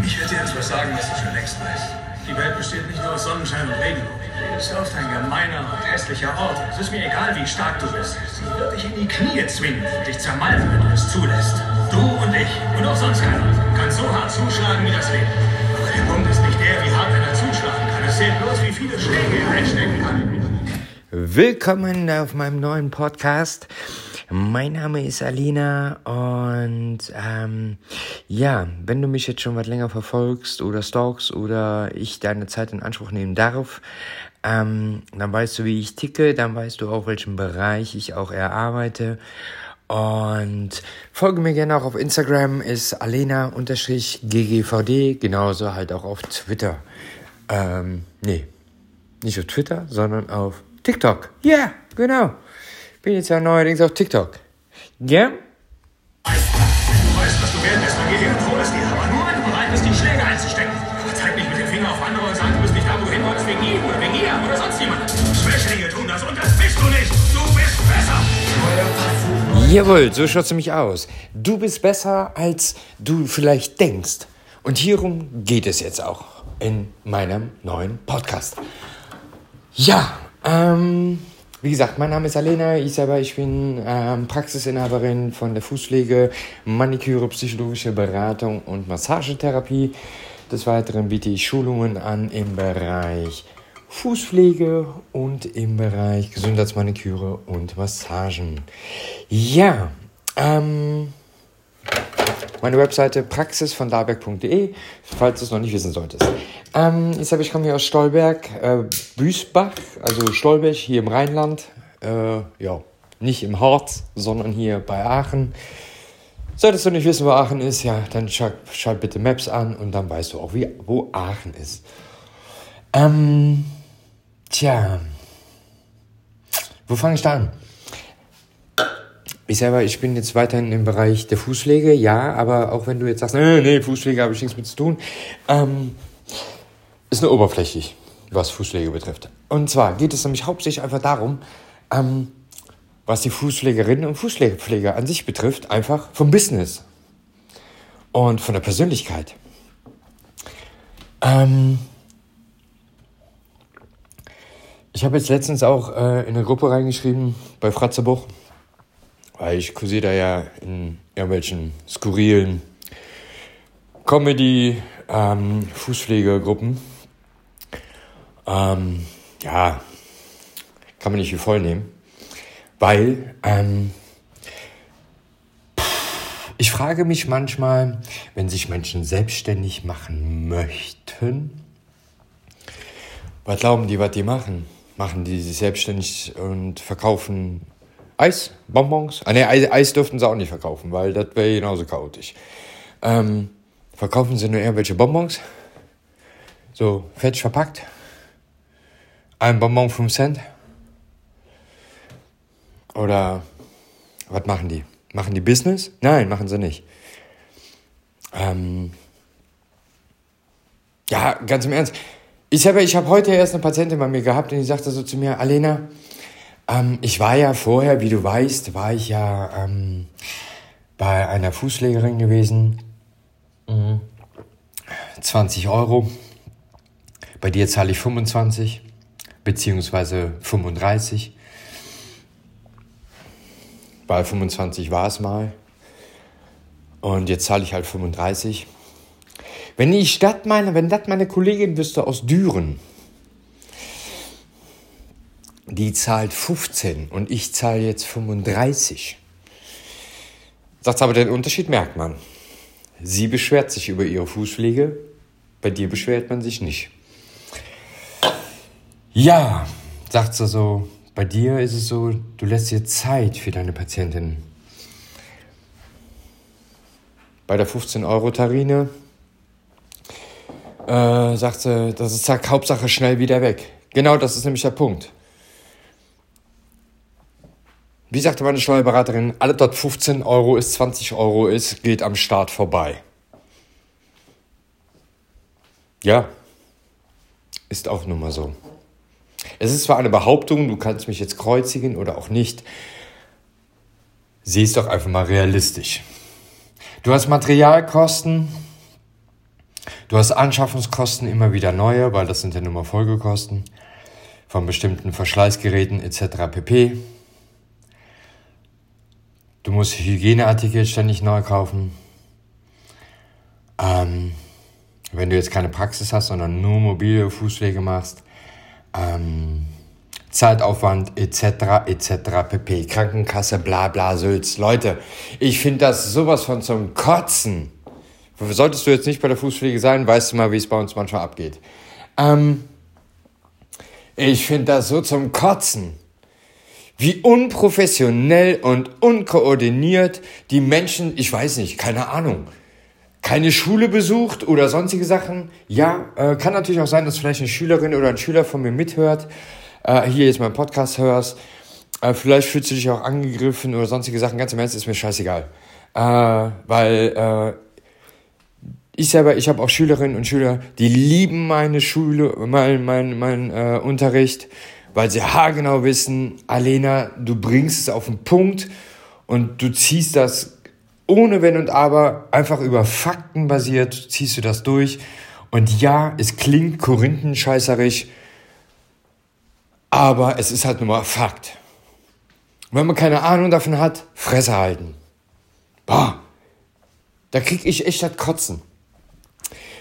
Ich werde dir jetzt was sagen, was du schon längst weißt. Die Welt besteht nicht nur aus Sonnenschein und Regenbogen. Es ist oft ein gemeiner und hässlicher Ort. Es ist mir egal, wie stark du bist. Sie wird dich in die Knie zwingen und dich zermalmen, wenn du es zulässt. Du und ich und auch sonst keiner kann so hart zuschlagen wie das Leben. Aber der Punkt ist nicht der, wie hart einer zuschlagen kann. Es zählt bloß, wie viele Schläge er einstecken kann. Willkommen auf meinem neuen Podcast. Mein Name ist Alina und ähm, ja, wenn du mich jetzt schon was länger verfolgst oder stalkst oder ich deine Zeit in Anspruch nehmen darf, ähm, dann weißt du, wie ich ticke, dann weißt du auch, welchen Bereich ich auch erarbeite. Und folge mir gerne auch auf Instagram, ist alena-ggvd, genauso halt auch auf Twitter. Ähm, nee, nicht auf Twitter, sondern auf TikTok. Ja, yeah, genau. Bin jetzt ja neuerdings auf TikTok. Ja? Wenn du weißt, was du werden lässt, dann geh her und hol es dir. Aber nur, wenn du bereit bist, die Schläge einzustecken. Aber zeig nicht mit dem Finger auf andere und sag, du bist nicht da, wo du hin wolltest, wegen ihm oder wegen ihr oder sonst jemand. Schwächlinge tun das und das bist du nicht. Du bist besser. Jawohl, so schaut's nämlich aus. Du bist besser, als du vielleicht denkst. Und hierum geht es jetzt auch in meinem neuen Podcast. Ja, ähm, wie gesagt, mein Name ist Alena, ich selber, ich bin ähm, Praxisinhaberin von der Fußpflege, Maniküre, psychologische Beratung und Massagetherapie. Des Weiteren biete ich Schulungen an im Bereich Fußpflege und im Bereich Gesundheitsmaniküre und Massagen. Ja, ähm, meine Webseite praxis von darberg.de, falls du es noch nicht wissen solltest. Ähm, ich sage, ich komme hier aus Stolberg, äh, Büßbach, also Stolberg hier im Rheinland. Äh, ja, nicht im Harz, sondern hier bei Aachen. Solltest du nicht wissen, wo Aachen ist, ja, dann schalt, schalt bitte Maps an und dann weißt du auch, wie, wo Aachen ist. Ähm, tja, wo fange ich da an? Ich selber, ich bin jetzt weiterhin im Bereich der Fußpflege, ja, aber auch wenn du jetzt sagst, nee, nee, Fußpflege habe ich nichts mit zu tun, ähm, ist nur oberflächlich, was Fußpflege betrifft. Und zwar geht es nämlich hauptsächlich einfach darum, ähm, was die Fußpflegerinnen und Fußpfleger an sich betrifft, einfach vom Business und von der Persönlichkeit. Ähm, ich habe jetzt letztens auch äh, in eine Gruppe reingeschrieben bei Fratzebuch, ich kursiere da ja in irgendwelchen skurrilen Comedy, ähm. Ähm, ja, kann man nicht wie voll nehmen, weil ähm, ich frage mich manchmal, wenn sich Menschen selbstständig machen möchten, was glauben die, was die machen? Machen die sich selbstständig und verkaufen Eis, Bonbons? Ah ne, Eis, Eis dürften sie auch nicht verkaufen, weil das wäre genauso chaotisch. Ähm, verkaufen sie nur irgendwelche Bonbons? So fett verpackt? Ein Bonbon 5 Cent? Oder was machen die? Machen die Business? Nein, machen sie nicht. Ähm, ja, ganz im Ernst. Ich habe ich hab heute erst eine Patientin bei mir gehabt und die sagte so zu mir, Alena, ähm, ich war ja vorher, wie du weißt, war ich ja ähm, bei einer Fußpflegerin gewesen. Mhm. 20 Euro. Bei dir zahle ich 25 beziehungsweise 35. Bei 25 war es mal. Und jetzt zahle ich halt 35. Wenn ich das meine, wenn das meine Kollegin wüsste aus Düren, die zahlt 15 und ich zahle jetzt 35. Sagt aber, den Unterschied merkt man. Sie beschwert sich über ihre Fußpflege, bei dir beschwert man sich nicht. Ja, sagt sie so, bei dir ist es so, du lässt dir Zeit für deine Patientin. Bei der 15-Euro-Tarine äh, sagt sie, das ist zack, Hauptsache schnell wieder weg. Genau das ist nämlich der Punkt. Wie sagte meine Steuerberaterin, alle dort 15 Euro ist, 20 Euro ist, geht am Start vorbei. Ja, ist auch nun mal so. Es ist zwar eine Behauptung, du kannst mich jetzt kreuzigen oder auch nicht. Sieh es doch einfach mal realistisch. Du hast Materialkosten, Du hast Anschaffungskosten immer wieder neue, weil das sind ja nur mal Folgekosten von bestimmten Verschleißgeräten etc. pp. Du musst Hygieneartikel ständig neu kaufen. Ähm, wenn du jetzt keine Praxis hast, sondern nur mobile Fußpflege machst, ähm, Zeitaufwand etc. etc. pp. Krankenkasse, bla bla Sülz. Leute, ich finde das sowas von zum Kotzen. Solltest du jetzt nicht bei der Fußpflege sein, weißt du mal, wie es bei uns manchmal abgeht. Ähm, ich finde das so zum Kotzen. Wie unprofessionell und unkoordiniert die Menschen, ich weiß nicht, keine Ahnung, keine Schule besucht oder sonstige Sachen. Ja, äh, kann natürlich auch sein, dass vielleicht eine Schülerin oder ein Schüler von mir mithört, äh, hier jetzt meinen Podcast hörst. Äh, vielleicht fühlst du dich auch angegriffen oder sonstige Sachen. Ganz im Ernst ist mir scheißegal. Äh, weil äh, ich selber, ich habe auch Schülerinnen und Schüler, die lieben meine Schule, mein, mein, mein äh, Unterricht, weil sie haargenau wissen, Alena, du bringst es auf den Punkt und du ziehst das ohne Wenn und Aber, einfach über Fakten basiert, ziehst du das durch. Und ja, es klingt korinthenscheißerig, aber es ist halt nur mal Fakt. Wenn man keine Ahnung davon hat, Fresse halten. Boah, da krieg ich echt das Kotzen.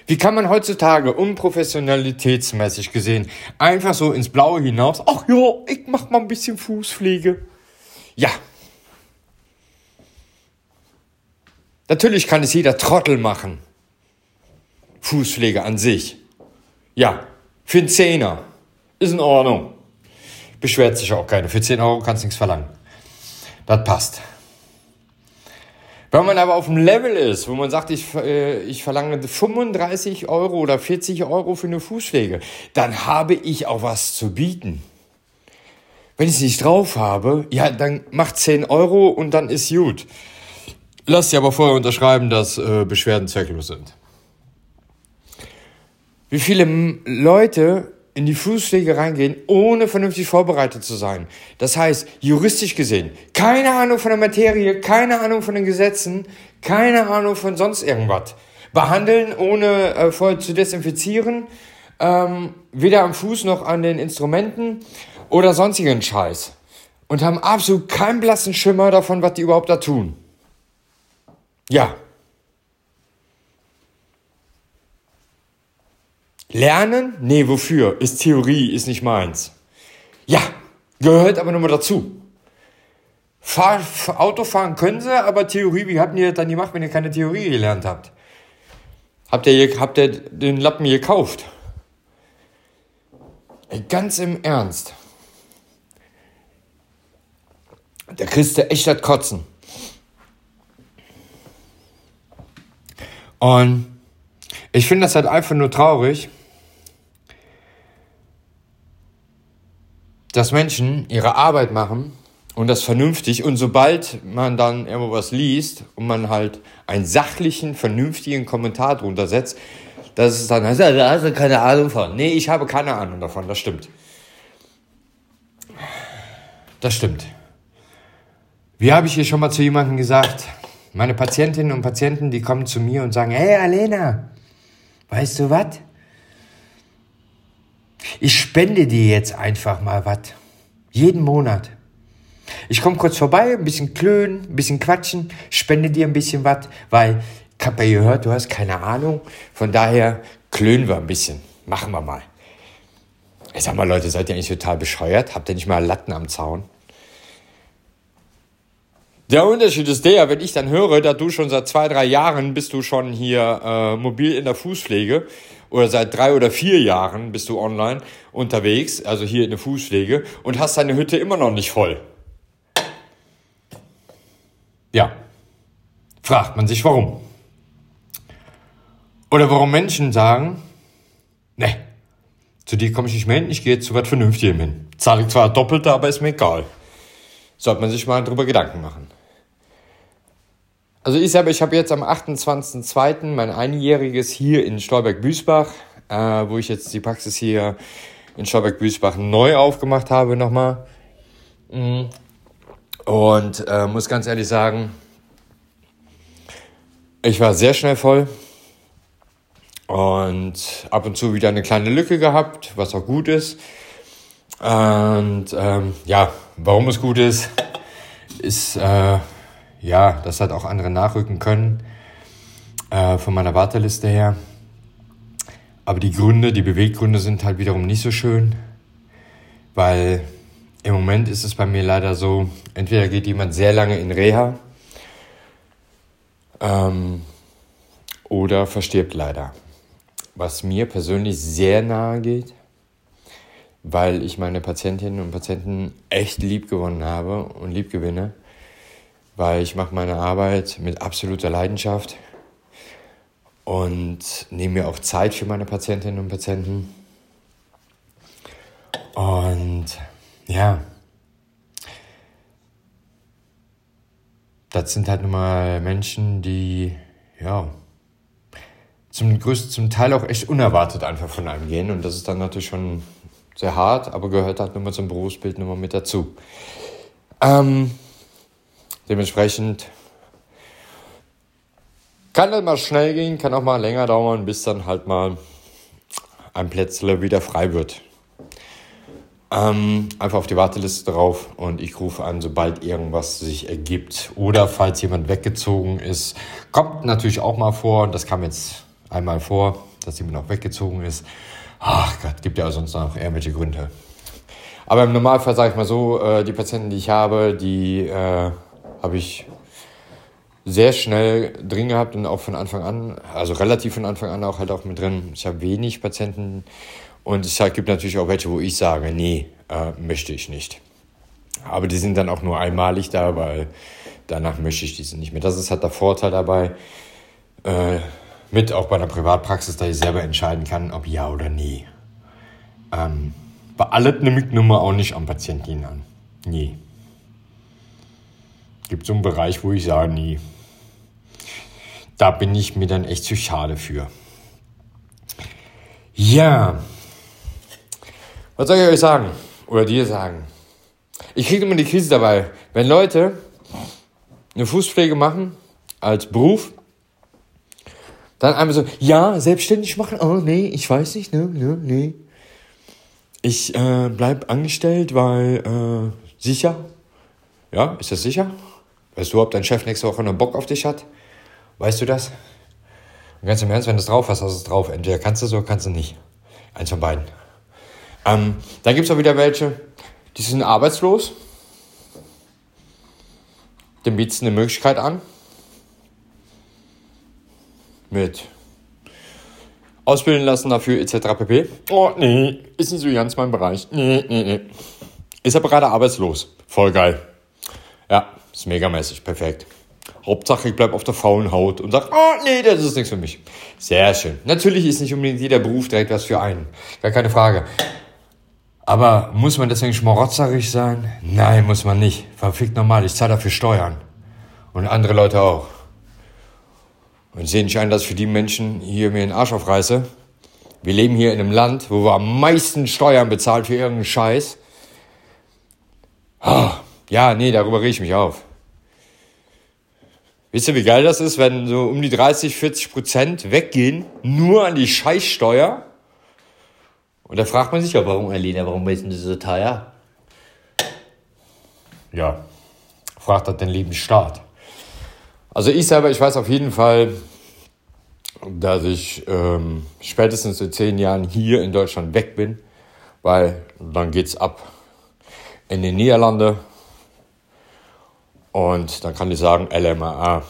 Wie kann man heutzutage unprofessionalitätsmäßig gesehen einfach so ins Blaue hinaus, ach ja, ich mach mal ein bisschen Fußpflege. Ja, Natürlich kann es jeder Trottel machen. Fußpflege an sich. Ja, für einen Zehner. Ist in Ordnung. Beschwert sich auch keiner. Für 10 Euro kannst du nichts verlangen. Das passt. Wenn man aber auf dem Level ist, wo man sagt, ich, äh, ich verlange 35 Euro oder 40 Euro für eine Fußpflege, dann habe ich auch was zu bieten. Wenn ich es nicht drauf habe, ja, dann macht 10 Euro und dann ist gut. Lass dir aber vorher unterschreiben, dass äh, Beschwerden zwecklos sind. Wie viele Leute in die Fußpflege reingehen, ohne vernünftig vorbereitet zu sein. Das heißt, juristisch gesehen, keine Ahnung von der Materie, keine Ahnung von den Gesetzen, keine Ahnung von sonst irgendwas. Behandeln, ohne äh, vorher zu desinfizieren, ähm, weder am Fuß noch an den Instrumenten oder sonstigen Scheiß. Und haben absolut keinen blassen Schimmer davon, was die überhaupt da tun. Ja. Lernen? Nee, wofür? Ist Theorie, ist nicht meins. Ja, gehört aber nur mal dazu. Fahr, Autofahren können sie, aber Theorie, wie habt ihr das dann gemacht, wenn ihr keine Theorie gelernt habt? Habt ihr, habt ihr den Lappen gekauft? Ganz im Ernst. Da kriegst du echt das Kotzen. Und ich finde das halt einfach nur traurig, dass Menschen ihre Arbeit machen und das vernünftig und sobald man dann irgendwo was liest und man halt einen sachlichen, vernünftigen Kommentar drunter setzt, dass es dann heißt, da hast du keine Ahnung von. Nee, ich habe keine Ahnung davon, das stimmt. Das stimmt. Wie habe ich hier schon mal zu jemandem gesagt? Meine Patientinnen und Patienten, die kommen zu mir und sagen, hey Alena, weißt du was? Ich spende dir jetzt einfach mal was. Jeden Monat. Ich komme kurz vorbei, ein bisschen klönen, ein bisschen quatschen, spende dir ein bisschen was, weil ich habe ja gehört, du hast keine Ahnung. Von daher klönen wir ein bisschen. Machen wir mal. Ich sag mal, Leute, seid ihr eigentlich total bescheuert? Habt ihr nicht mal Latten am Zaun? Der Unterschied ist der, wenn ich dann höre, dass du schon seit zwei, drei Jahren bist du schon hier äh, mobil in der Fußpflege oder seit drei oder vier Jahren bist du online unterwegs, also hier in der Fußpflege und hast deine Hütte immer noch nicht voll. Ja, fragt man sich warum. Oder warum Menschen sagen, ne, zu dir komme ich nicht mehr hin, ich gehe jetzt zu was Vernünftigem hin. Zahle ich zwar doppelt, aber ist mir egal. Sollte man sich mal drüber Gedanken machen. Also ich selber, ich habe jetzt am 28.02. mein Einjähriges hier in Stolberg-Büßbach, äh, wo ich jetzt die Praxis hier in Stolberg-Büßbach neu aufgemacht habe nochmal. Mhm. Und äh, muss ganz ehrlich sagen, ich war sehr schnell voll. und ab und zu wieder eine kleine Lücke gehabt, was auch gut ist. Und ähm, ja, warum es gut ist, ist äh, ja, dass halt auch andere nachrücken können äh, von meiner Warteliste her. Aber die Gründe, die Beweggründe sind halt wiederum nicht so schön, weil im Moment ist es bei mir leider so, entweder geht jemand sehr lange in Reha ähm, oder verstirbt leider. Was mir persönlich sehr nahe geht, weil ich meine Patientinnen und Patienten echt lieb gewonnen habe und lieb gewinne, weil ich mache meine Arbeit mit absoluter Leidenschaft und nehme mir auch Zeit für meine Patientinnen und Patienten. Und ja, das sind halt nun mal Menschen, die ja zum größten, zum Teil auch echt unerwartet einfach von einem gehen und das ist dann natürlich schon sehr hart, aber gehört halt nun mal zum Berufsbild nun mal mit dazu. Ähm, dementsprechend kann das mal schnell gehen, kann auch mal länger dauern, bis dann halt mal ein Plätzle wieder frei wird. Ähm, einfach auf die Warteliste drauf und ich rufe an, sobald irgendwas sich ergibt. Oder falls jemand weggezogen ist, kommt natürlich auch mal vor, das kam jetzt einmal vor, dass jemand auch weggezogen ist. Ach Gott, gibt ja sonst noch irgendwelche Gründe. Aber im Normalfall sage ich mal so, äh, die Patienten, die ich habe, die äh, habe ich sehr schnell drin gehabt und auch von Anfang an, also relativ von Anfang an auch halt auch mit drin. Ich habe wenig Patienten und es gibt natürlich auch welche, wo ich sage, nee, äh, möchte ich nicht. Aber die sind dann auch nur einmalig da, weil danach möchte ich diese nicht mehr. Das ist halt der Vorteil dabei, äh, mit auch bei einer Privatpraxis, dass ich selber entscheiden kann, ob ja oder nee. Ähm, bei allen nehme ich Nummer auch nicht am Patienten an. Nee. Gibt so einen Bereich, wo ich sage, nee, da bin ich mir dann echt zu schade für. Ja, was soll ich euch sagen? Oder dir sagen? Ich kriege immer die Krise dabei, wenn Leute eine Fußpflege machen als Beruf, dann einmal so, ja, selbstständig machen, oh nee, ich weiß nicht, ne, ne, nee. Ich äh, bleib angestellt, weil äh, sicher. Ja, ist das sicher? Du, ob dein Chef nächste Woche noch Bock auf dich hat? Weißt du das? Und ganz im Ernst, wenn du es drauf hast, hast du es drauf. Entweder kannst du es oder kannst du nicht. Eins von beiden. Ähm, dann gibt es auch wieder welche, die sind arbeitslos. Dem bietet eine Möglichkeit an. Mit ausbilden lassen dafür etc. pp. Oh, nee, ist nicht so ganz mein Bereich. Nee, nee, nee. Ist aber gerade arbeitslos. Voll geil. Ja, ist megamäßig, perfekt. Hauptsache, ich bleibe auf der faulen Haut und sage, oh nee, das ist nichts für mich. Sehr schön. Natürlich ist nicht unbedingt jeder Beruf direkt was für einen. Gar keine Frage. Aber muss man deswegen schmarotzerig sein? Nein, muss man nicht. Verfickt normal, ich zahle dafür Steuern. Und andere Leute auch. Und sehe nicht ein, dass ich für die Menschen hier mir den Arsch aufreiße. Wir leben hier in einem Land, wo wir am meisten Steuern bezahlen für irgendeinen Scheiß. Oh, ja, nee, darüber rege ich mich auf. Wisst ihr, wie geil das ist, wenn so um die 30, 40 Prozent weggehen, nur an die Scheißsteuer? Und da fragt man sich ja, warum, Alina, warum ist denn das so teuer? Ja, fragt das den lieben Staat. Also ich selber, ich weiß auf jeden Fall, dass ich ähm, spätestens in zehn Jahren hier in Deutschland weg bin, weil dann geht's ab in die Niederlande, und dann kann ich sagen, LMAA,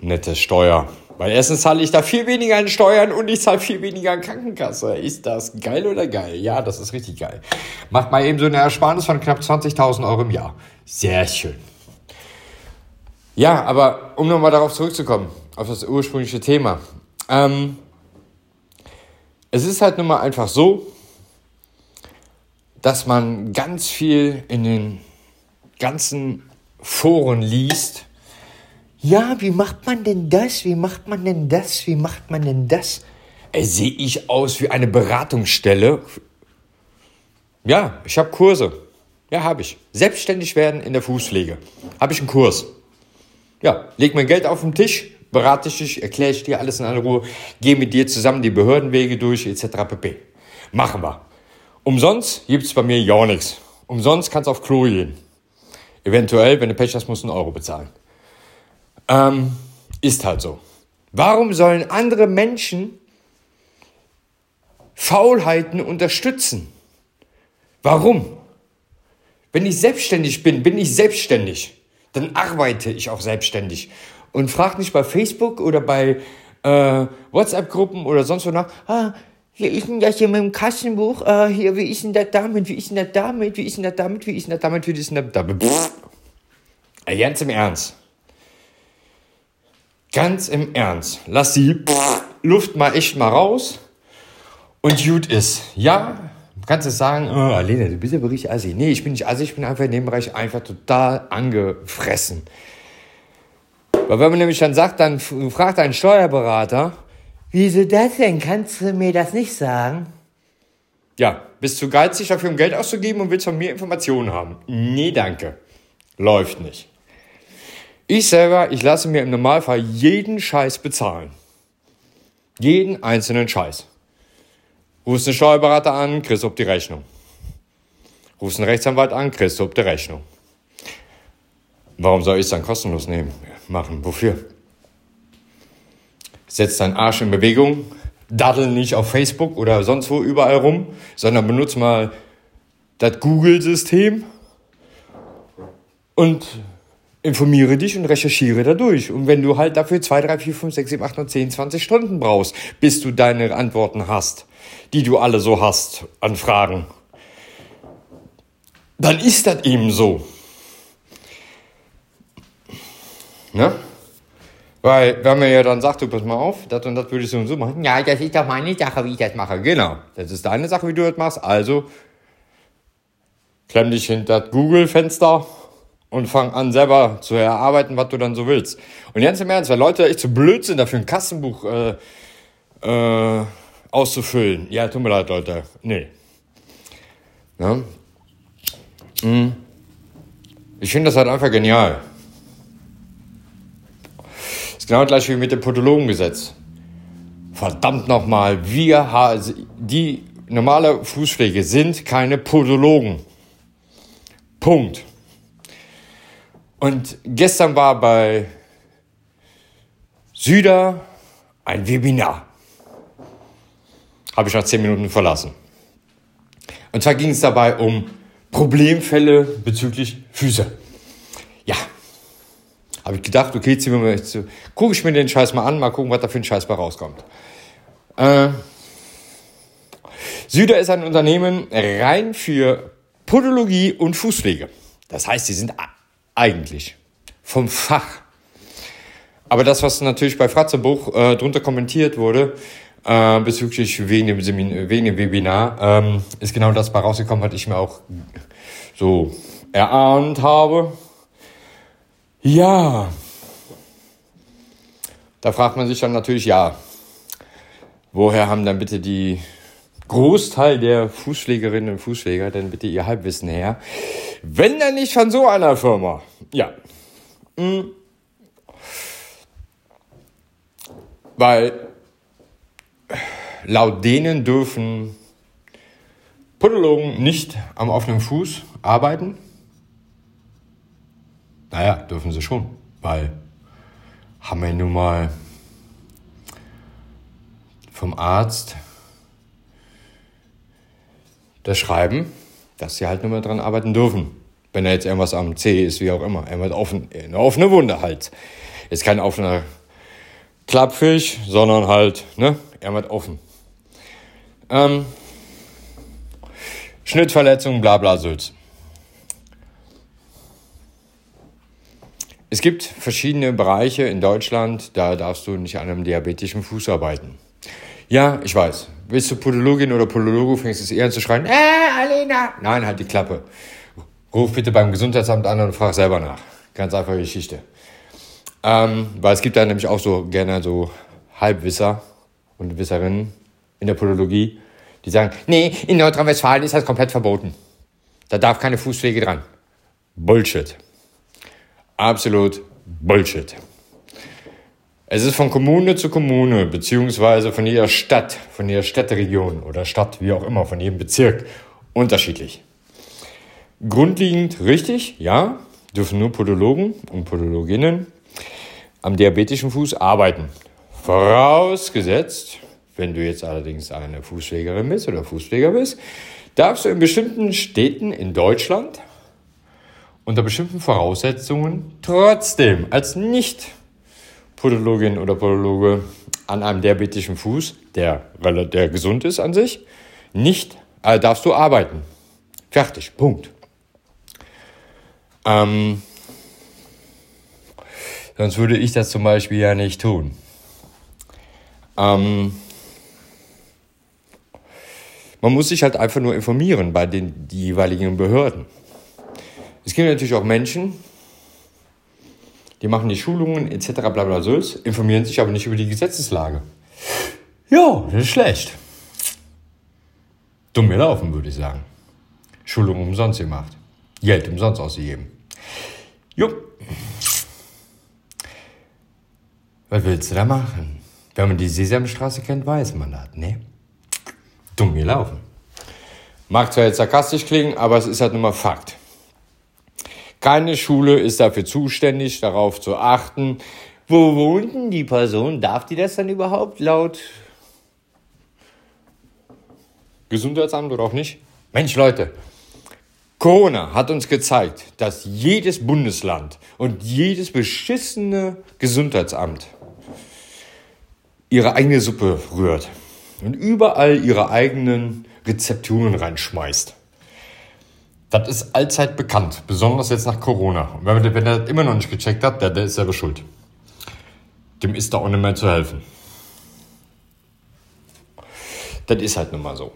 nette Steuer. Weil erstens zahle ich da viel weniger an Steuern und ich zahle viel weniger an Krankenkasse. Ist das geil oder geil? Ja, das ist richtig geil. Macht mal eben so eine Ersparnis von knapp 20.000 Euro im Jahr. Sehr schön. Ja, aber um nochmal darauf zurückzukommen, auf das ursprüngliche Thema. Ähm, es ist halt nun mal einfach so, dass man ganz viel in den ganzen Foren liest, ja, wie macht man denn das? Wie macht man denn das? Wie macht man denn das? Äh, Sehe ich aus wie eine Beratungsstelle? Ja, ich habe Kurse. Ja, habe ich. Selbstständig werden in der Fußpflege. Habe ich einen Kurs. Ja, leg mein Geld auf den Tisch, berate ich dich, erkläre ich dir alles in aller Ruhe, gehe mit dir zusammen die Behördenwege durch, etc. pp. Machen wir. Umsonst gibt es bei mir ja nichts. Umsonst kannst du auf Klo gehen. Eventuell, wenn du Pech hast, musst du einen Euro bezahlen. Ähm, ist halt so. Warum sollen andere Menschen Faulheiten unterstützen? Warum? Wenn ich selbstständig bin, bin ich selbstständig. Dann arbeite ich auch selbstständig. Und frag nicht bei Facebook oder bei äh, WhatsApp-Gruppen oder sonst wo nach, ah, wie ist denn das hier mit dem Kassenbuch? Äh, hier, wie ist denn das damit? Wie ist denn das damit? Wie ist denn das damit? Wie ist denn das damit? Wie ist denn das damit? Pff. Ganz im Ernst. Ganz im Ernst. Lass die Luft mal echt mal raus und gut ist. Ja, du kannst es sagen, oh, Alena, du bist aber richtig assi. Nee, ich bin nicht assi, ich bin einfach in dem Bereich einfach total angefressen. Weil wenn man nämlich dann sagt, dann fragt ein Steuerberater, wieso das denn? Kannst du mir das nicht sagen? Ja, bist du geizig dafür, um Geld auszugeben und willst von mir Informationen haben? Nee, danke. Läuft nicht. Ich selber, ich lasse mir im Normalfall jeden Scheiß bezahlen. Jeden einzelnen Scheiß. Rufst einen Steuerberater an, kriegst du die Rechnung. Rufst einen Rechtsanwalt an, kriegst du die Rechnung. Warum soll ich es dann kostenlos nehmen? Machen. Wofür? Setz deinen Arsch in Bewegung, daddel nicht auf Facebook oder sonst wo überall rum, sondern benutze mal das Google-System und informiere dich und recherchiere dadurch. Und wenn du halt dafür 2, 3, 4, 5, 6, 7, 8, 9, 10, 20 Stunden brauchst, bis du deine Antworten hast, die du alle so hast an Fragen, dann ist das eben so. Ne? Weil, wenn man ja dann sagt, du pass mal auf, das und das würde ich so und so machen, ja, das ist doch meine Sache, wie ich das mache. Genau, das ist deine Sache, wie du das machst. Also, klemm dich hinter das Google-Fenster und fang an, selber zu erarbeiten, was du dann so willst. Und ganz im Ernst, weil Leute echt zu so blöd sind, dafür ein Kassenbuch äh, äh, auszufüllen. Ja, tut mir leid, Leute. Nee. Ja? Hm. Ich finde das halt einfach genial. Ist genau gleich wie mit dem Podologengesetz. Verdammt nochmal, wir die normale Fußpflege sind keine Podologen. Punkt. Und gestern war bei Süder ein Webinar. Habe ich nach zehn Minuten verlassen. Und zwar ging es dabei um Problemfälle bezüglich Füße. Ja. Habe ich gedacht, okay, ziehen wir mal, gucke ich mir den Scheiß mal an, mal gucken, was da für ein Scheiß bei rauskommt. Äh, Süder ist ein Unternehmen rein für Podologie und Fußpflege. Das heißt, sie sind eigentlich vom Fach. Aber das, was natürlich bei Fratzebuch äh, drunter kommentiert wurde, äh, bezüglich wegen dem, Semin wegen dem Webinar, ähm, ist genau das bei rausgekommen, was ich mir auch so erahnt habe. Ja, da fragt man sich dann natürlich, ja, woher haben dann bitte die Großteil der Fußpflegerinnen und Fußpfleger denn bitte ihr Halbwissen her? Wenn dann nicht von so einer Firma. Ja. Mhm. Weil laut denen dürfen Podologen nicht am offenen Fuß arbeiten. Naja, dürfen sie schon, weil haben wir nun mal vom Arzt das Schreiben, dass sie halt nur mal dran arbeiten dürfen. Wenn da jetzt irgendwas am C ist, wie auch immer. Irgendwas offen, eine offene Wunde halt. Ist kein offener Klappfisch, sondern halt, ne, irgendwas offen. Ähm, Schnittverletzung, bla bla Sülz. Es gibt verschiedene Bereiche in Deutschland, da darfst du nicht an einem diabetischen Fuß arbeiten. Ja, ich weiß. Willst du Podologin oder Podologe, fängst du eher an zu schreien, äh, Alena! Nein, halt die Klappe. Ruf bitte beim Gesundheitsamt an und frag selber nach. Ganz einfache Geschichte. Ähm, weil es gibt da nämlich auch so gerne so Halbwisser und Wisserinnen in der Podologie, die sagen, nee, in Nordrhein-Westfalen ist das komplett verboten. Da darf keine Fußpflege dran. Bullshit. Absolut Bullshit. Es ist von Kommune zu Kommune, beziehungsweise von jeder Stadt, von jeder Städteregion oder Stadt, wie auch immer, von jedem Bezirk unterschiedlich. Grundlegend richtig, ja, dürfen nur Podologen und Podologinnen am diabetischen Fuß arbeiten. Vorausgesetzt, wenn du jetzt allerdings eine Fußpflegerin bist oder Fußpfleger bist, darfst du in bestimmten Städten in Deutschland unter bestimmten Voraussetzungen trotzdem als Nicht-Podologin oder Podologe an einem diabetischen Fuß, der, der gesund ist an sich, nicht äh, darfst du arbeiten. Fertig, Punkt. Ähm, sonst würde ich das zum Beispiel ja nicht tun. Ähm, man muss sich halt einfach nur informieren bei den jeweiligen Behörden. Es gibt natürlich auch Menschen, die machen die Schulungen etc. bla bla Sülz, informieren sich aber nicht über die Gesetzeslage. Ja, das ist schlecht. Dumm gelaufen, würde ich sagen. Schulung umsonst gemacht. Geld umsonst ausgegeben. Jo. Was willst du da machen? Wenn man die Sesamstraße kennt, weiß man das, ne? Dumm gelaufen. Mag zwar jetzt sarkastisch klingen, aber es ist halt nun mal Fakt. Keine Schule ist dafür zuständig, darauf zu achten, wo wohnt denn die Person? Darf die das dann überhaupt laut Gesundheitsamt oder auch nicht? Mensch, Leute, Corona hat uns gezeigt, dass jedes Bundesland und jedes beschissene Gesundheitsamt ihre eigene Suppe rührt und überall ihre eigenen Rezepturen reinschmeißt. Das ist allzeit bekannt, besonders jetzt nach Corona. Und wenn, wenn er das immer noch nicht gecheckt hat, der, der ist selber schuld. Dem ist da auch nicht mehr zu helfen. Das ist halt nun mal so.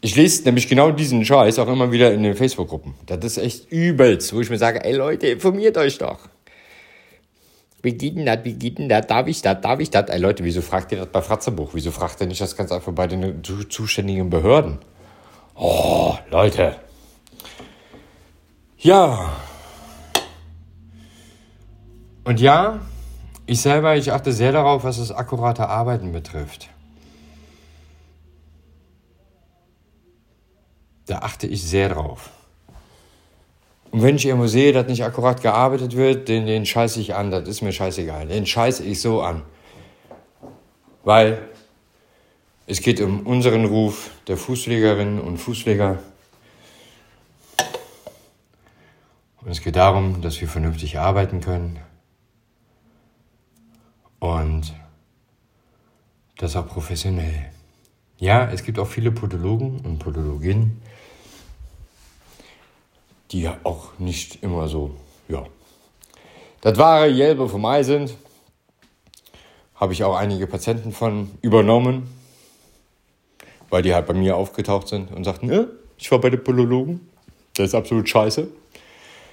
Ich lese nämlich genau diesen Scheiß auch immer wieder in den Facebook-Gruppen. Das ist echt übelst, wo ich mir sage, ey Leute, informiert euch doch. Wie geht denn das? Wie geht denn das? Darf ich das? Darf ich das? Ey Leute, wieso fragt ihr das bei Fratzebuch? Wieso fragt ihr nicht das ganz einfach bei den zuständigen Behörden? Oh, Leute. Ja. Und ja, ich selber, ich achte sehr darauf, was das akkurate Arbeiten betrifft. Da achte ich sehr drauf. Und wenn ich irgendwo sehe, dass nicht akkurat gearbeitet wird, den, den scheiße ich an, das ist mir scheißegal. Den scheiße ich so an. Weil es geht um unseren Ruf der Fußpflegerinnen und Fußpfleger. Und es geht darum, dass wir vernünftig arbeiten können. Und das auch professionell. Ja, es gibt auch viele Podologen und Podologinnen, die ja auch nicht immer so, ja. Das wahre Jelbe vom Ei sind, habe ich auch einige Patienten von übernommen, weil die halt bei mir aufgetaucht sind und sagten, ja, ich war bei den Polologen, das ist absolut scheiße.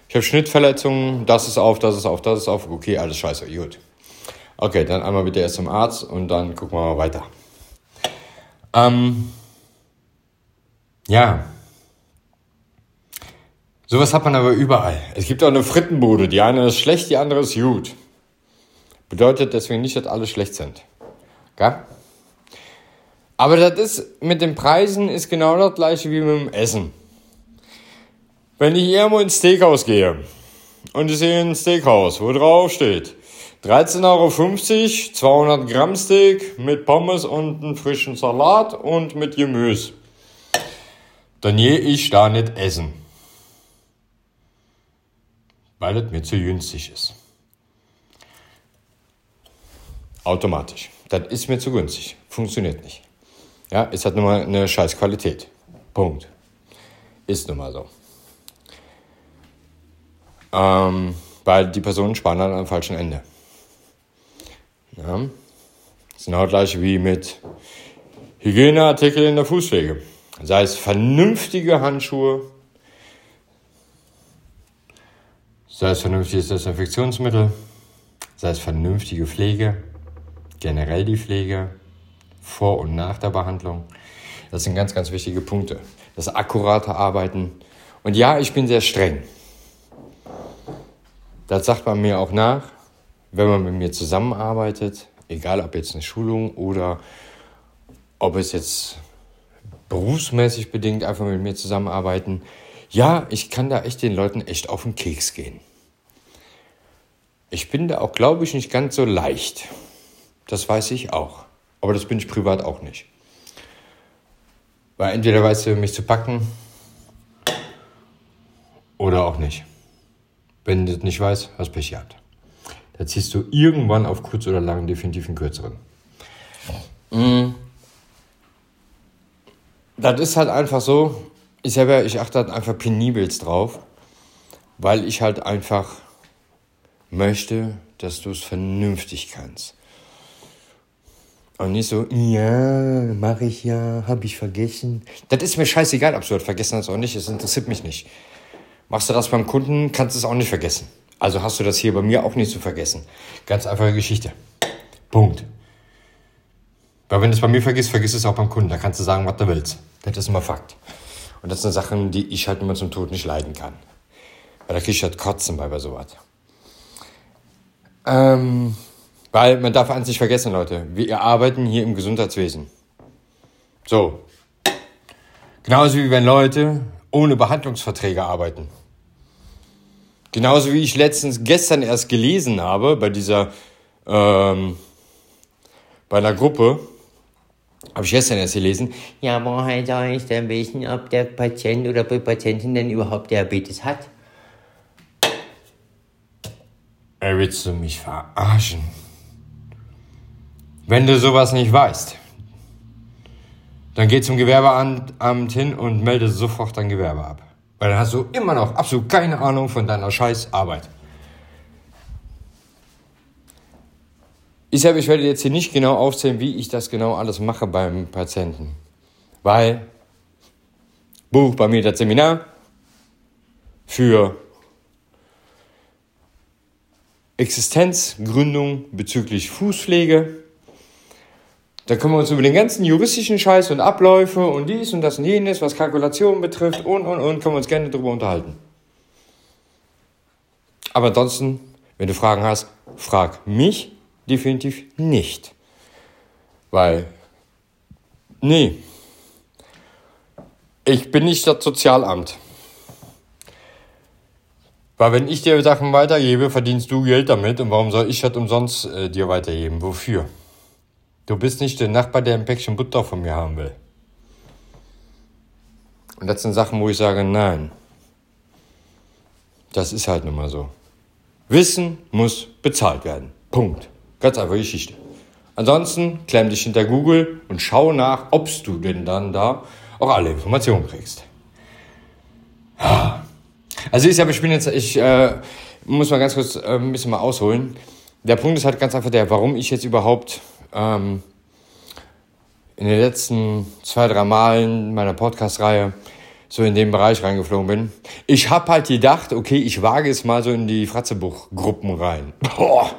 Ich habe Schnittverletzungen, das ist auf, das ist auf, das ist auf. Okay, alles scheiße, gut. Okay, dann einmal bitte erst zum Arzt und dann gucken wir mal weiter. Ähm, ja, Sowas hat man aber überall. Es gibt auch eine Frittenbude. Die eine ist schlecht, die andere ist gut. Bedeutet deswegen nicht, dass alle schlecht sind. Gell? Aber das ist mit den Preisen ist genau das gleiche wie mit dem Essen. Wenn ich irgendwo ins Steakhouse gehe und ich sehe ein Steakhouse, wo drauf steht 13,50 Euro, 200 Gramm Steak mit Pommes und einem frischen Salat und mit Gemüse, dann gehe ich da nicht essen weil es mir zu günstig ist. Automatisch. Das ist mir zu günstig. Funktioniert nicht. Ja, es hat nun mal eine scheiß Qualität. Punkt. Ist nun mal so. Ähm, weil die Personen sparen dann am falschen Ende. Ja. Das ist genau das gleiche wie mit Hygieneartikeln in der Fußpflege. Sei es vernünftige Handschuhe, sei es vernünftiges Desinfektionsmittel, sei es vernünftige Pflege, generell die Pflege, vor und nach der Behandlung. Das sind ganz, ganz wichtige Punkte. Das akkurate Arbeiten. Und ja, ich bin sehr streng. Das sagt man mir auch nach, wenn man mit mir zusammenarbeitet egal ob jetzt eine Schulung oder ob es jetzt berufsmäßig bedingt einfach mit mir zusammenarbeiten. Ja, ich kann da echt den Leuten echt auf den Keks gehen. Ich bin da auch, glaube ich, nicht ganz so leicht. Das weiß ich auch. Aber das bin ich privat auch nicht. Weil entweder weißt du, mich zu packen oder auch nicht. Wenn du das nicht weißt, hast Pech gehabt. Da ziehst du irgendwann auf kurz oder lang definitiv einen kürzeren. Mm. Das ist halt einfach so, ich selber, ich achte halt einfach penibelst drauf, weil ich halt einfach möchte, dass du es vernünftig kannst. Und nicht so, ja, mache ich ja, habe ich vergessen. Das ist mir scheißegal, ob du das vergessen hast oder nicht, es interessiert mich nicht. Machst du das beim Kunden, kannst du es auch nicht vergessen. Also hast du das hier bei mir auch nicht zu vergessen. Ganz einfache Geschichte. Punkt. Weil wenn du es bei mir vergisst, vergiss es auch beim Kunden. Da kannst du sagen, was du willst. Das ist immer Fakt. Und das sind Sachen, die ich halt immer zum Tod nicht leiden kann. Weil da krieg ich halt Kotzen bei, bei sowas. Ähm, weil man darf eins nicht vergessen, Leute. Wir arbeiten hier im Gesundheitswesen. So. Genauso wie wenn Leute ohne Behandlungsverträge arbeiten. Genauso wie ich letztens gestern erst gelesen habe bei dieser ähm, bei einer Gruppe, habe ich gestern erst gelesen, ja, woher soll ich denn wissen, ob der Patient oder die Patientin denn überhaupt Diabetes hat? Ey, willst du mich verarschen? Wenn du sowas nicht weißt, dann geh zum Gewerbeamt hin und melde sofort dein Gewerbe ab. Weil dann hast du immer noch absolut keine Ahnung von deiner scheiß Arbeit. Ich selber, ich werde jetzt hier nicht genau aufzählen, wie ich das genau alles mache beim Patienten. Weil, buch bei mir das Seminar für Existenzgründung bezüglich Fußpflege. Da können wir uns über den ganzen juristischen Scheiß und Abläufe und dies und das und jenes, was Kalkulationen betrifft und und und, können wir uns gerne darüber unterhalten. Aber ansonsten, wenn du Fragen hast, frag mich definitiv nicht. Weil, nee, ich bin nicht das Sozialamt. Weil wenn ich dir Sachen weitergebe, verdienst du Geld damit und warum soll ich das umsonst äh, dir weitergeben? Wofür? Du bist nicht der Nachbar, der ein Päckchen Butter von mir haben will. Und das sind Sachen, wo ich sage, nein. Das ist halt nun mal so. Wissen muss bezahlt werden. Punkt. Ganz einfache Geschichte. Ansonsten klemm dich hinter Google und schau nach, ob du denn dann da auch alle Informationen kriegst. Also ich, ich bin jetzt, ich äh, muss mal ganz kurz äh, ein bisschen mal ausholen. Der Punkt ist halt ganz einfach der, warum ich jetzt überhaupt ähm, in den letzten zwei, drei Malen meiner Podcast-Reihe so in den Bereich reingeflogen bin. Ich habe halt gedacht, okay, ich wage es mal so in die Fratzebuch-Gruppen rein. Boah,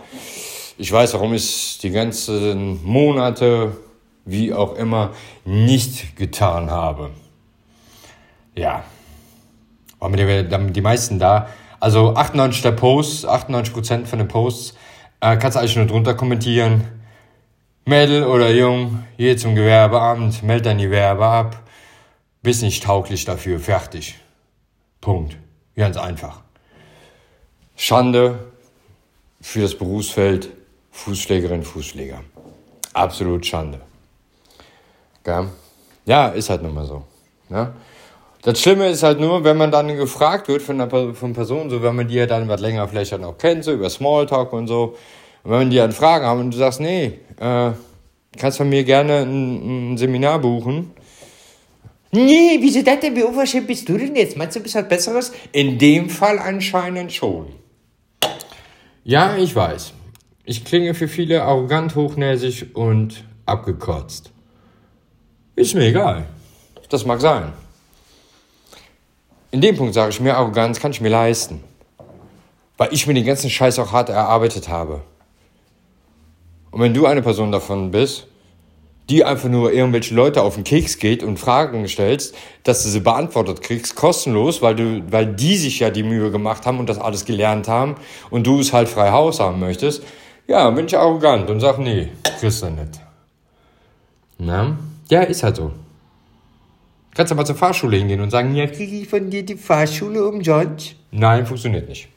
ich weiß, warum ich die ganzen Monate, wie auch immer, nicht getan habe. Ja. Waren mir die meisten da. Also 98 der Posts, 98% von den Posts, äh, kannst du eigentlich nur drunter kommentieren. Mädel oder Jung, geh zum Gewerbeamt, meld dein Gewerbe ab. Bist nicht tauglich dafür, fertig. Punkt. Ganz einfach. Schande für das Berufsfeld Fußschlägerin, Fußschläger. Absolut Schande. Ja, ist halt nun mal so. Ne? Das Schlimme ist halt nur, wenn man dann gefragt wird von einer von Person, so wenn man die ja dann was länger vielleicht dann auch kennt, so über Smalltalk und so, und wenn die dann Fragen haben und du sagst, nee, äh, kannst von mir gerne ein, ein Seminar buchen. Nee, wieso das denn? Wie unverschämt bist du denn jetzt? Meinst du, du bist halt Besseres? In dem Fall anscheinend schon. Ja, ich weiß. Ich klinge für viele arrogant, hochnäsig und abgekotzt. Ist mir egal. Das mag sein. In dem Punkt sage ich mir, Arroganz kann ich mir leisten. Weil ich mir den ganzen Scheiß auch hart erarbeitet habe. Und wenn du eine Person davon bist, die einfach nur irgendwelche Leute auf den Keks geht und Fragen stellst, dass du sie beantwortet kriegst, kostenlos, weil du, weil die sich ja die Mühe gemacht haben und das alles gelernt haben und du es halt frei Haus haben möchtest, Ja, bin ich arrogant und sag, nee, kriegst du nicht. Na? Ja, ist halt so. Kannst du mal zur Fahrschule hingehen und sagen, ja, kriege ich von dir die Fahrschule umsonst? Nein, funktioniert nicht.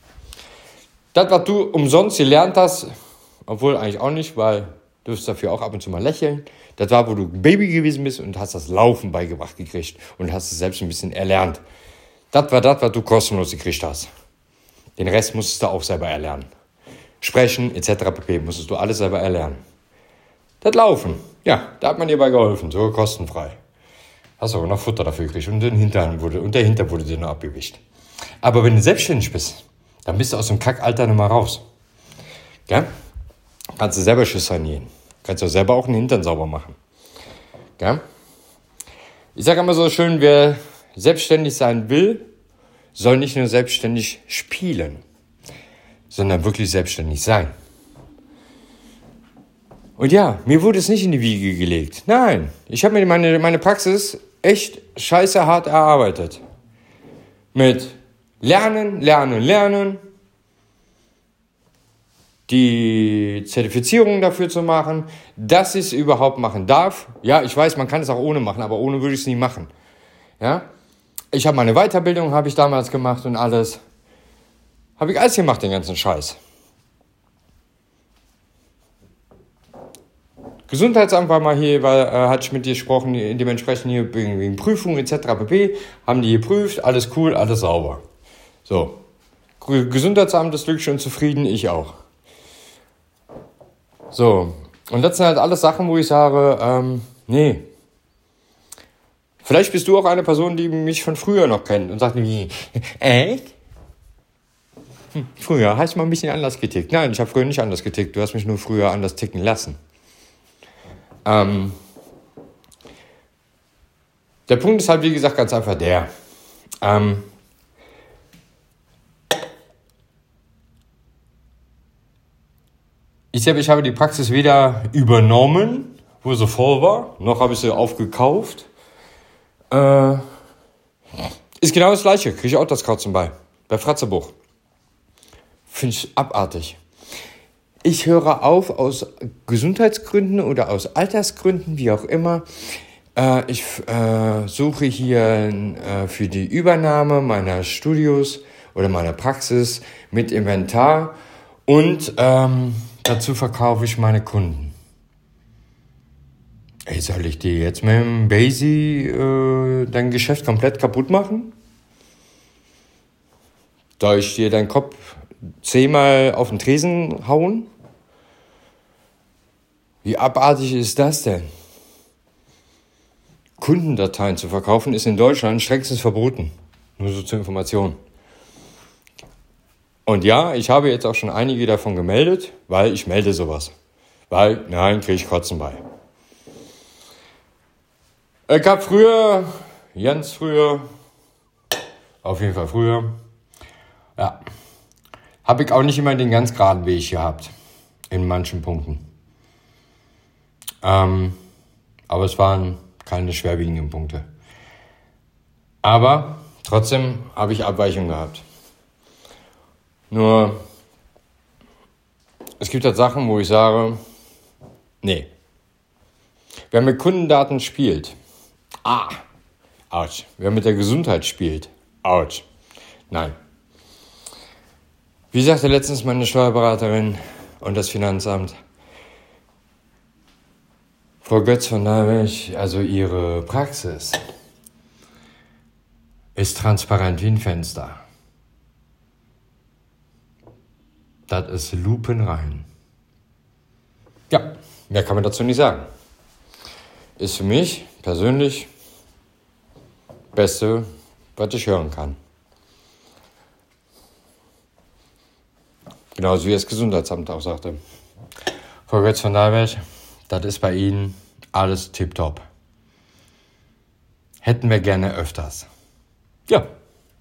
Das, was du umsonst gelernt hast, obwohl eigentlich auch nicht, weil du wirst dafür auch ab und zu mal lächeln. Das war, wo du Baby gewesen bist und hast das Laufen beigebracht gekriegt und hast es selbst ein bisschen erlernt. Das war das, was du kostenlos gekriegt hast. Den Rest musstest du auch selber erlernen. Sprechen etc. pp. musstest du alles selber erlernen. Das Laufen, ja, da hat man dir bei geholfen, so kostenfrei. Hast aber noch Futter dafür gekriegt und, den Hintern wurde, und der Hinter wurde dir noch abgewischt. Aber wenn du selbstständig bist, dann bist du aus dem Kackalter nicht mal raus. Gell? Kannst du selber Schüsse sanieren. Kannst du selber auch einen Hintern sauber machen. Gell? Ich sage immer so schön, wer selbstständig sein will, soll nicht nur selbstständig spielen, sondern wirklich selbstständig sein. Und ja, mir wurde es nicht in die Wiege gelegt. Nein, ich habe mir meine, meine Praxis echt scheiße hart erarbeitet. Mit Lernen, Lernen, Lernen. Die Zertifizierung dafür zu machen, dass ich es überhaupt machen darf. Ja, ich weiß, man kann es auch ohne machen, aber ohne würde ich es nie machen. Ja, ich habe meine Weiterbildung, habe ich damals gemacht und alles. Habe ich alles gemacht, den ganzen Scheiß. Gesundheitsamt war mal hier, weil äh, mit dir gesprochen, dementsprechend hier wegen, Prüfungen etc. pp. Haben die geprüft, alles cool, alles sauber. So. Gesundheitsamt ist glücklich und zufrieden, ich auch. So. Und das sind halt alles Sachen, wo ich sage, ähm, nee, Vielleicht bist du auch eine Person, die mich von früher noch kennt und sagt mir, echt? Hm, früher hast du mal ein bisschen anders getickt. Nein, ich habe früher nicht anders getickt. Du hast mich nur früher anders ticken lassen. Ähm, der Punkt ist halt, wie gesagt, ganz einfach der. Ähm, ich, hab, ich habe die Praxis weder übernommen, wo sie voll war, noch habe ich sie aufgekauft. Äh, ist genau das gleiche. Kriege ich auch das Kratzen bei. Bei Fratzebuch. Finde ich abartig. Ich höre auf aus Gesundheitsgründen oder aus Altersgründen, wie auch immer. Äh, ich äh, suche hier äh, für die Übernahme meiner Studios oder meiner Praxis mit Inventar und ähm, dazu verkaufe ich meine Kunden. Ey, soll ich dir jetzt mit dem Basie äh, dein Geschäft komplett kaputt machen? Soll ich dir deinen Kopf zehnmal auf den Tresen hauen? Wie abartig ist das denn? Kundendateien zu verkaufen ist in Deutschland strengstens verboten. Nur so zur Information. Und ja, ich habe jetzt auch schon einige davon gemeldet, weil ich melde sowas. Weil, nein, kriege ich Kotzen bei. Ich habe früher, ganz früher, auf jeden Fall früher, ja, habe ich auch nicht immer den ganz geraden Weg gehabt. In manchen Punkten. Ähm, aber es waren keine schwerwiegenden Punkte. Aber trotzdem habe ich Abweichungen gehabt. Nur, es gibt halt Sachen, wo ich sage, nee. Wer mit Kundendaten spielt, Ah, ouch. Wer mit der Gesundheit spielt, ouch. Nein. Wie sagte letztens meine Steuerberaterin und das Finanzamt, Frau Götz von Nabech, also Ihre Praxis ist transparent wie ein Fenster. Das ist lupenrein. Ja, mehr kann man dazu nicht sagen. Ist für mich persönlich Beste, was ich hören kann. Genauso wie das Gesundheitsamt auch sagte. Frau Götz von Dalberg, das ist bei Ihnen alles tiptop. Hätten wir gerne öfters. Ja,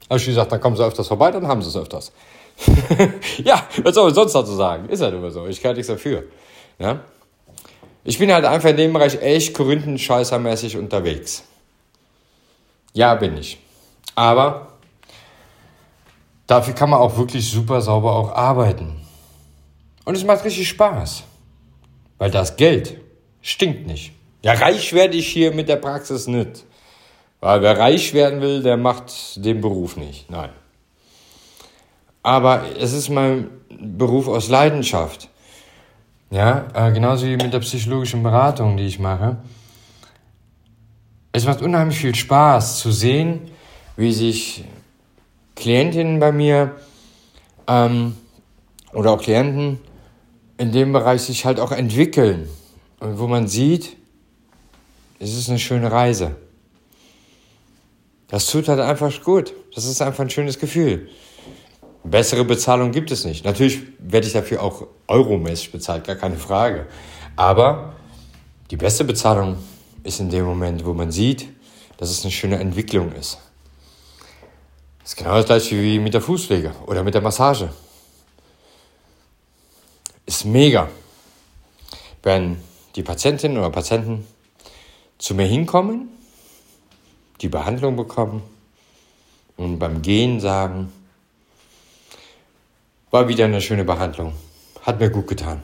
habe ich gesagt, dann kommen Sie öfters vorbei, dann haben Sie es öfters. ja, was soll man sonst dazu sagen? Ist halt immer so. Ich kann nichts dafür. Ja? Ich bin halt einfach in dem Bereich echt korinthenscheißermäßig unterwegs. Ja, bin ich. Aber dafür kann man auch wirklich super sauber auch arbeiten. Und es macht richtig Spaß. Weil das Geld stinkt nicht. Ja, reich werde ich hier mit der Praxis nicht. Weil wer reich werden will, der macht den Beruf nicht. Nein. Aber es ist mein Beruf aus Leidenschaft. Ja, äh, genauso wie mit der psychologischen Beratung, die ich mache. Es macht unheimlich viel Spaß zu sehen, wie sich Klientinnen bei mir ähm, oder auch Klienten in dem Bereich sich halt auch entwickeln. Und wo man sieht, es ist eine schöne Reise. Das tut halt einfach gut. Das ist einfach ein schönes Gefühl. Bessere Bezahlung gibt es nicht. Natürlich werde ich dafür auch euromäßig bezahlt, gar keine Frage. Aber die beste Bezahlung ist in dem Moment, wo man sieht, dass es eine schöne Entwicklung ist. Das ist genau das gleiche wie mit der Fußpflege oder mit der Massage. Ist mega, wenn die Patientinnen oder Patienten zu mir hinkommen, die Behandlung bekommen und beim Gehen sagen, war wieder eine schöne Behandlung, hat mir gut getan.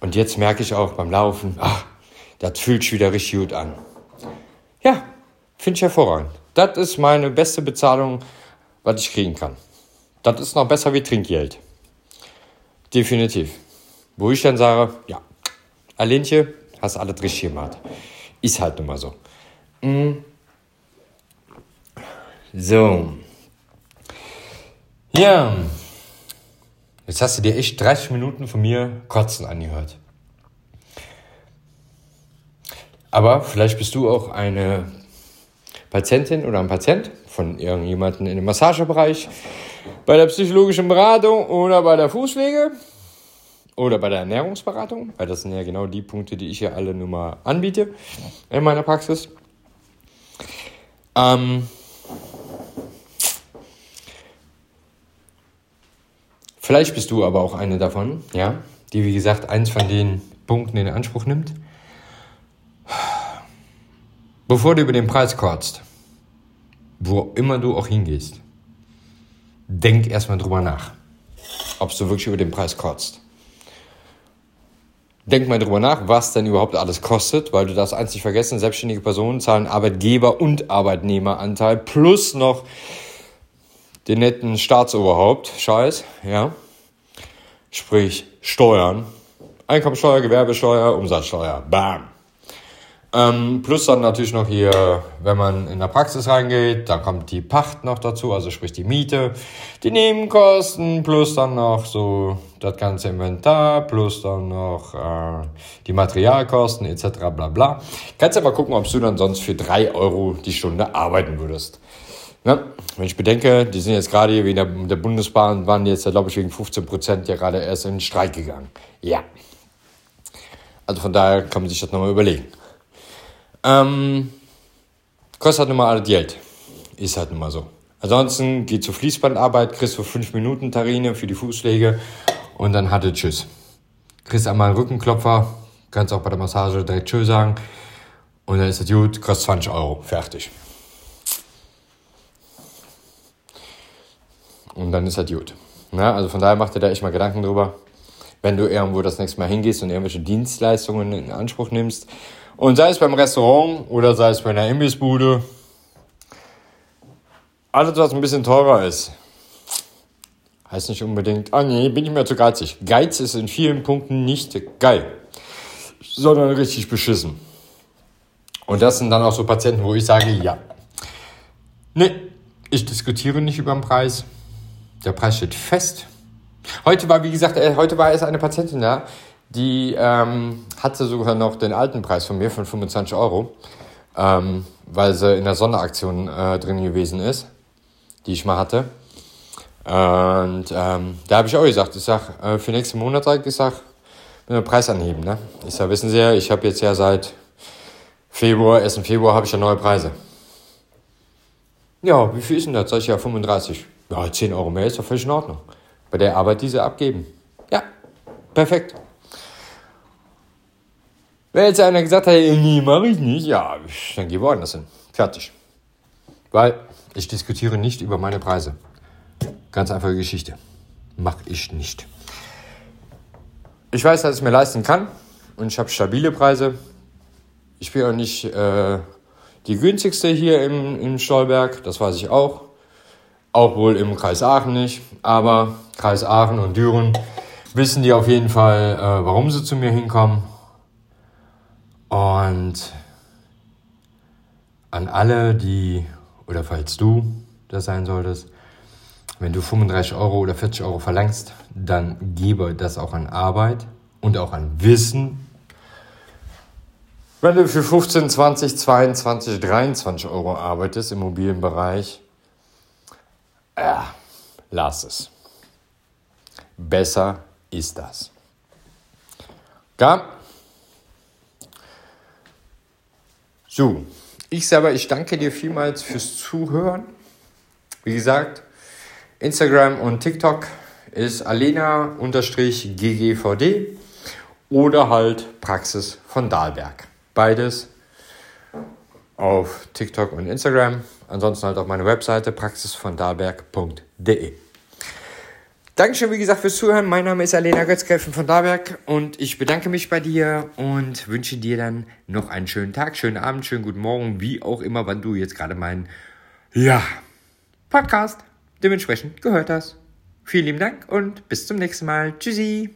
Und jetzt merke ich auch beim Laufen, ach, das fühlt sich wieder richtig gut an. Ja, finde ich hervorragend. Das ist meine beste Bezahlung, was ich kriegen kann. Das ist noch besser wie Trinkgeld. Definitiv. Wo ich dann sage, ja, Alinche, hast alles richtig gemacht. Ist halt nun mal so. Mhm. So. Ja. Jetzt hast du dir echt 30 Minuten von mir kotzen angehört. Aber vielleicht bist du auch eine Patientin oder ein Patient von irgendjemandem in dem Massagebereich, bei der psychologischen Beratung oder bei der Fußpflege oder bei der Ernährungsberatung, weil das sind ja genau die Punkte, die ich hier alle nur mal anbiete in meiner Praxis. Ähm, vielleicht bist du aber auch eine davon, ja, die wie gesagt eins von den Punkten in Anspruch nimmt. Bevor du über den Preis kotzt, wo immer du auch hingehst, denk erstmal drüber nach, ob du wirklich über den Preis kotzt. Denk mal drüber nach, was denn überhaupt alles kostet, weil du eins nicht vergessen, selbstständige Personen zahlen Arbeitgeber- und Arbeitnehmeranteil plus noch den netten Staatsoberhaupt, Scheiß, ja. Sprich Steuern, Einkommensteuer, Gewerbesteuer, Umsatzsteuer, bam. Ähm, plus dann natürlich noch hier, wenn man in der Praxis reingeht, dann kommt die Pacht noch dazu, also sprich die Miete, die Nebenkosten, plus dann noch so das ganze Inventar, plus dann noch äh, die Materialkosten etc. bla bla. Kannst aber gucken, ob du dann sonst für drei Euro die Stunde arbeiten würdest. Ja, wenn ich bedenke, die sind jetzt gerade hier wegen der, der Bundesbahn, waren jetzt, glaube ich, wegen 15 Prozent ja gerade erst in den Streik gegangen. Ja. Also von daher kann man sich das nochmal überlegen. Ähm, kostet halt nun mal alles Geld. Ist halt nun mal so. Ansonsten geht zur Fließbandarbeit, kriegst du 5 Minuten Tarine für die Fußpflege und dann hatte Tschüss. Kriegst einmal einen Rückenklopfer, kannst auch bei der Massage direkt Tschüss sagen und dann ist das gut, kostet 20 Euro, fertig. Und dann ist das gut. Ja, also von daher macht dir da echt mal Gedanken drüber, wenn du irgendwo das nächste Mal hingehst und irgendwelche Dienstleistungen in Anspruch nimmst und sei es beim Restaurant oder sei es bei einer Imbissbude, alles, was ein bisschen teurer ist, heißt nicht unbedingt, ah nee, bin ich mir zu geizig. Geiz ist in vielen Punkten nicht geil, sondern richtig beschissen. Und das sind dann auch so Patienten, wo ich sage, ja. Nee, ich diskutiere nicht über den Preis. Der Preis steht fest. Heute war, wie gesagt, äh, heute war erst eine Patientin da, die ähm, hatte sogar noch den alten Preis von mir von 25 Euro, ähm, weil sie in der Sonderaktion äh, drin gewesen ist, die ich mal hatte. Und ähm, da habe ich auch gesagt, ich sag, äh, für nächsten Monat, ich sag, den Preis anheben. Ne? Ich sag, wissen Sie ja, ich habe jetzt ja seit Februar, 1. Februar habe ich ja neue Preise. Ja, wie viel ist denn das? Sag ich ja 35. Ja, 10 Euro mehr ist doch völlig in Ordnung. Bei der Arbeit, die sie abgeben. Ja, perfekt. Wenn jetzt einer gesagt hat, nee, mache ich nicht, ja, dann geh woanders hin. Fertig. Weil ich diskutiere nicht über meine Preise. Ganz einfache Geschichte. Mach ich nicht. Ich weiß, dass ich es mir leisten kann und ich habe stabile Preise. Ich bin auch nicht äh, die günstigste hier im, im Stolberg, das weiß ich auch. Auch wohl im Kreis Aachen nicht, aber Kreis Aachen und Düren wissen die auf jeden Fall, äh, warum sie zu mir hinkommen. Und an alle, die, oder falls du das sein solltest, wenn du 35 Euro oder 40 Euro verlangst, dann gebe das auch an Arbeit und auch an Wissen. Wenn du für 15, 20, 22, 23 Euro arbeitest im mobilen Bereich, äh, lass es. Besser ist das. Ja? So, ich selber, ich danke dir vielmals fürs Zuhören. Wie gesagt, Instagram und TikTok ist alena-ggvd oder halt Praxis von Dahlberg. Beides auf TikTok und Instagram. Ansonsten halt auf meine Webseite praxisvondahlberg.de. Dankeschön, wie gesagt, fürs Zuhören. Mein Name ist Alena Götzgräfen von Dahlberg und ich bedanke mich bei dir und wünsche dir dann noch einen schönen Tag, schönen Abend, schönen guten Morgen, wie auch immer, wann du jetzt gerade meinen, ja, Podcast dementsprechend gehört hast. Vielen lieben Dank und bis zum nächsten Mal. Tschüssi.